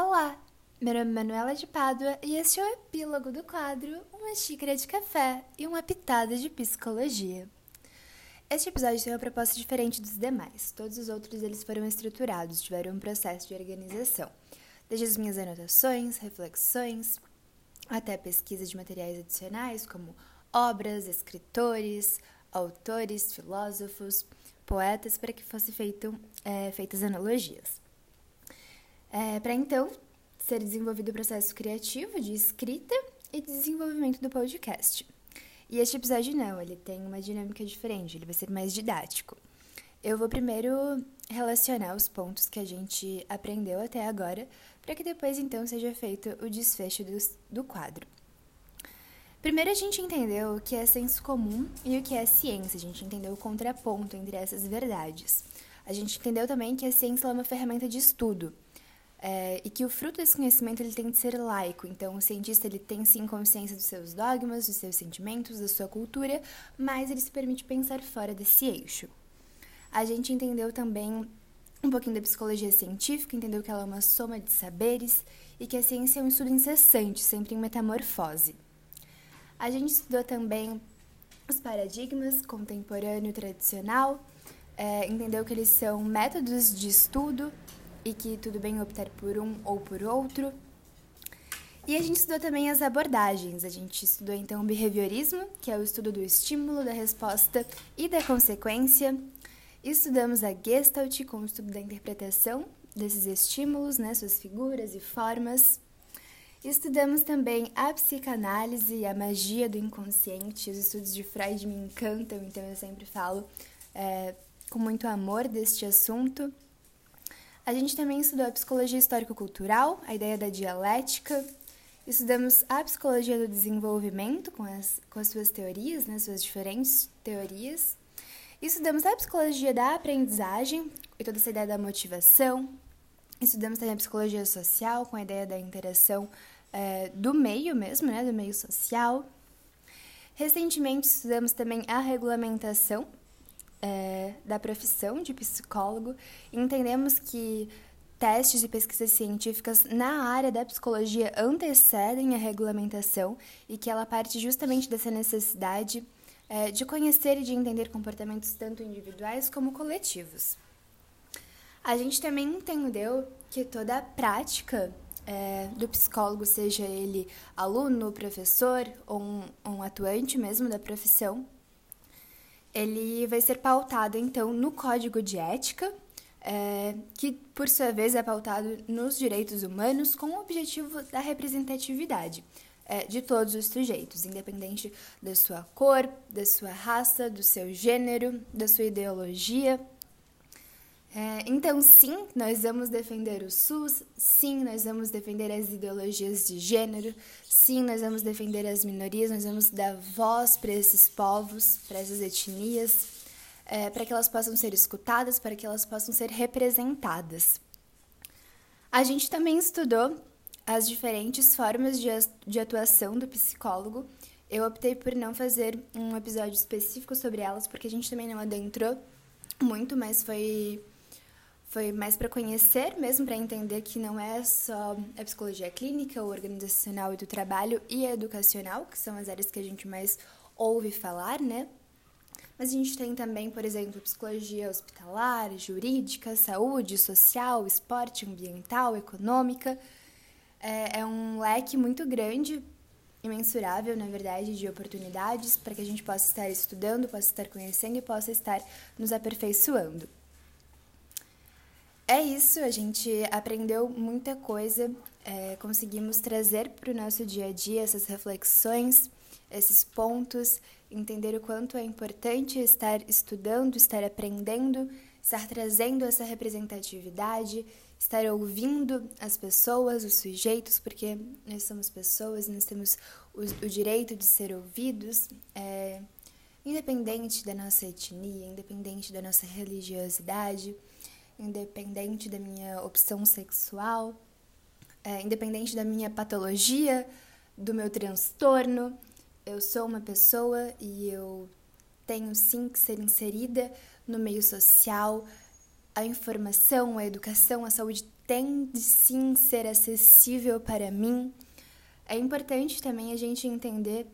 Olá, meu nome é Manuela de Pádua e este é o epílogo do quadro Uma xícara de café e uma pitada de psicologia. Este episódio tem uma proposta diferente dos demais. Todos os outros eles foram estruturados, tiveram um processo de organização. Desde as minhas anotações, reflexões, até pesquisa de materiais adicionais como obras, escritores, autores, filósofos, poetas, para que fossem é, feitas analogias. É, para então ser desenvolvido o processo criativo de escrita e desenvolvimento do podcast. E este episódio não, ele tem uma dinâmica diferente, ele vai ser mais didático. Eu vou primeiro relacionar os pontos que a gente aprendeu até agora, para que depois então seja feito o desfecho do, do quadro. Primeiro a gente entendeu o que é senso comum e o que é ciência, a gente entendeu o contraponto entre essas verdades. A gente entendeu também que a ciência é uma ferramenta de estudo, é, e que o fruto desse conhecimento ele tem de ser laico. Então, o cientista ele tem sim consciência dos seus dogmas, dos seus sentimentos, da sua cultura, mas ele se permite pensar fora desse eixo. A gente entendeu também um pouquinho da psicologia científica, entendeu que ela é uma soma de saberes e que a ciência é um estudo incessante, sempre em metamorfose. A gente estudou também os paradigmas contemporâneo e tradicional, é, entendeu que eles são métodos de estudo e que tudo bem optar por um ou por outro. E a gente estudou também as abordagens. A gente estudou então o behaviorismo, que é o estudo do estímulo, da resposta e da consequência. Estudamos a Gestalt, com o estudo da interpretação desses estímulos, né, suas figuras e formas. Estudamos também a psicanálise e a magia do inconsciente. Os estudos de Freud me encantam, então eu sempre falo é, com muito amor deste assunto. A gente também estudou a psicologia histórico-cultural, a ideia da dialética. Estudamos a psicologia do desenvolvimento com as, com as suas teorias, né, suas diferentes teorias. Estudamos a psicologia da aprendizagem e toda essa ideia da motivação. Estudamos também a psicologia social com a ideia da interação é, do meio mesmo, né, do meio social. Recentemente estudamos também a regulamentação é, da profissão de psicólogo, entendemos que testes e pesquisas científicas na área da psicologia antecedem a regulamentação e que ela parte justamente dessa necessidade é, de conhecer e de entender comportamentos tanto individuais como coletivos. A gente também entendeu que toda a prática é, do psicólogo, seja ele aluno, professor ou um, um atuante mesmo da profissão, ele vai ser pautado então no código de ética, é, que por sua vez é pautado nos direitos humanos com o objetivo da representatividade é, de todos os sujeitos, independente da sua cor, da sua raça, do seu gênero, da sua ideologia é, então, sim, nós vamos defender o SUS, sim, nós vamos defender as ideologias de gênero, sim, nós vamos defender as minorias, nós vamos dar voz para esses povos, para essas etnias, é, para que elas possam ser escutadas, para que elas possam ser representadas. A gente também estudou as diferentes formas de, de atuação do psicólogo. Eu optei por não fazer um episódio específico sobre elas, porque a gente também não adentrou muito, mas foi foi mais para conhecer mesmo, para entender que não é só a psicologia clínica, o organizacional e do trabalho e a educacional, que são as áreas que a gente mais ouve falar, né? Mas a gente tem também, por exemplo, psicologia hospitalar, jurídica, saúde, social, esporte, ambiental, econômica. É, é um leque muito grande, imensurável, na verdade, de oportunidades para que a gente possa estar estudando, possa estar conhecendo e possa estar nos aperfeiçoando. É isso, a gente aprendeu muita coisa, é, conseguimos trazer para o nosso dia a dia essas reflexões, esses pontos, entender o quanto é importante estar estudando, estar aprendendo, estar trazendo essa representatividade, estar ouvindo as pessoas, os sujeitos, porque nós somos pessoas, nós temos o, o direito de ser ouvidos, é, independente da nossa etnia, independente da nossa religiosidade independente da minha opção sexual, é, independente da minha patologia, do meu transtorno. Eu sou uma pessoa e eu tenho sim que ser inserida no meio social, a informação, a educação, a saúde tem de sim ser acessível para mim, é importante também a gente entender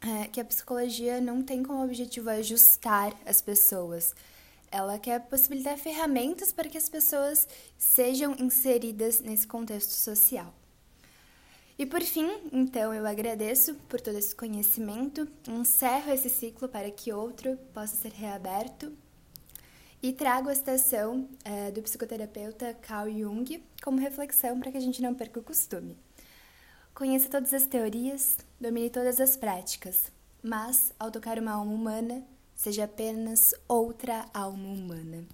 é, que a psicologia não tem como objetivo ajustar as pessoas. Ela quer possibilitar ferramentas para que as pessoas sejam inseridas nesse contexto social. E por fim, então, eu agradeço por todo esse conhecimento, encerro esse ciclo para que outro possa ser reaberto e trago a citação é, do psicoterapeuta Carl Jung como reflexão para que a gente não perca o costume. Conheça todas as teorias, domine todas as práticas, mas, ao tocar uma alma humana, seja apenas outra alma humana.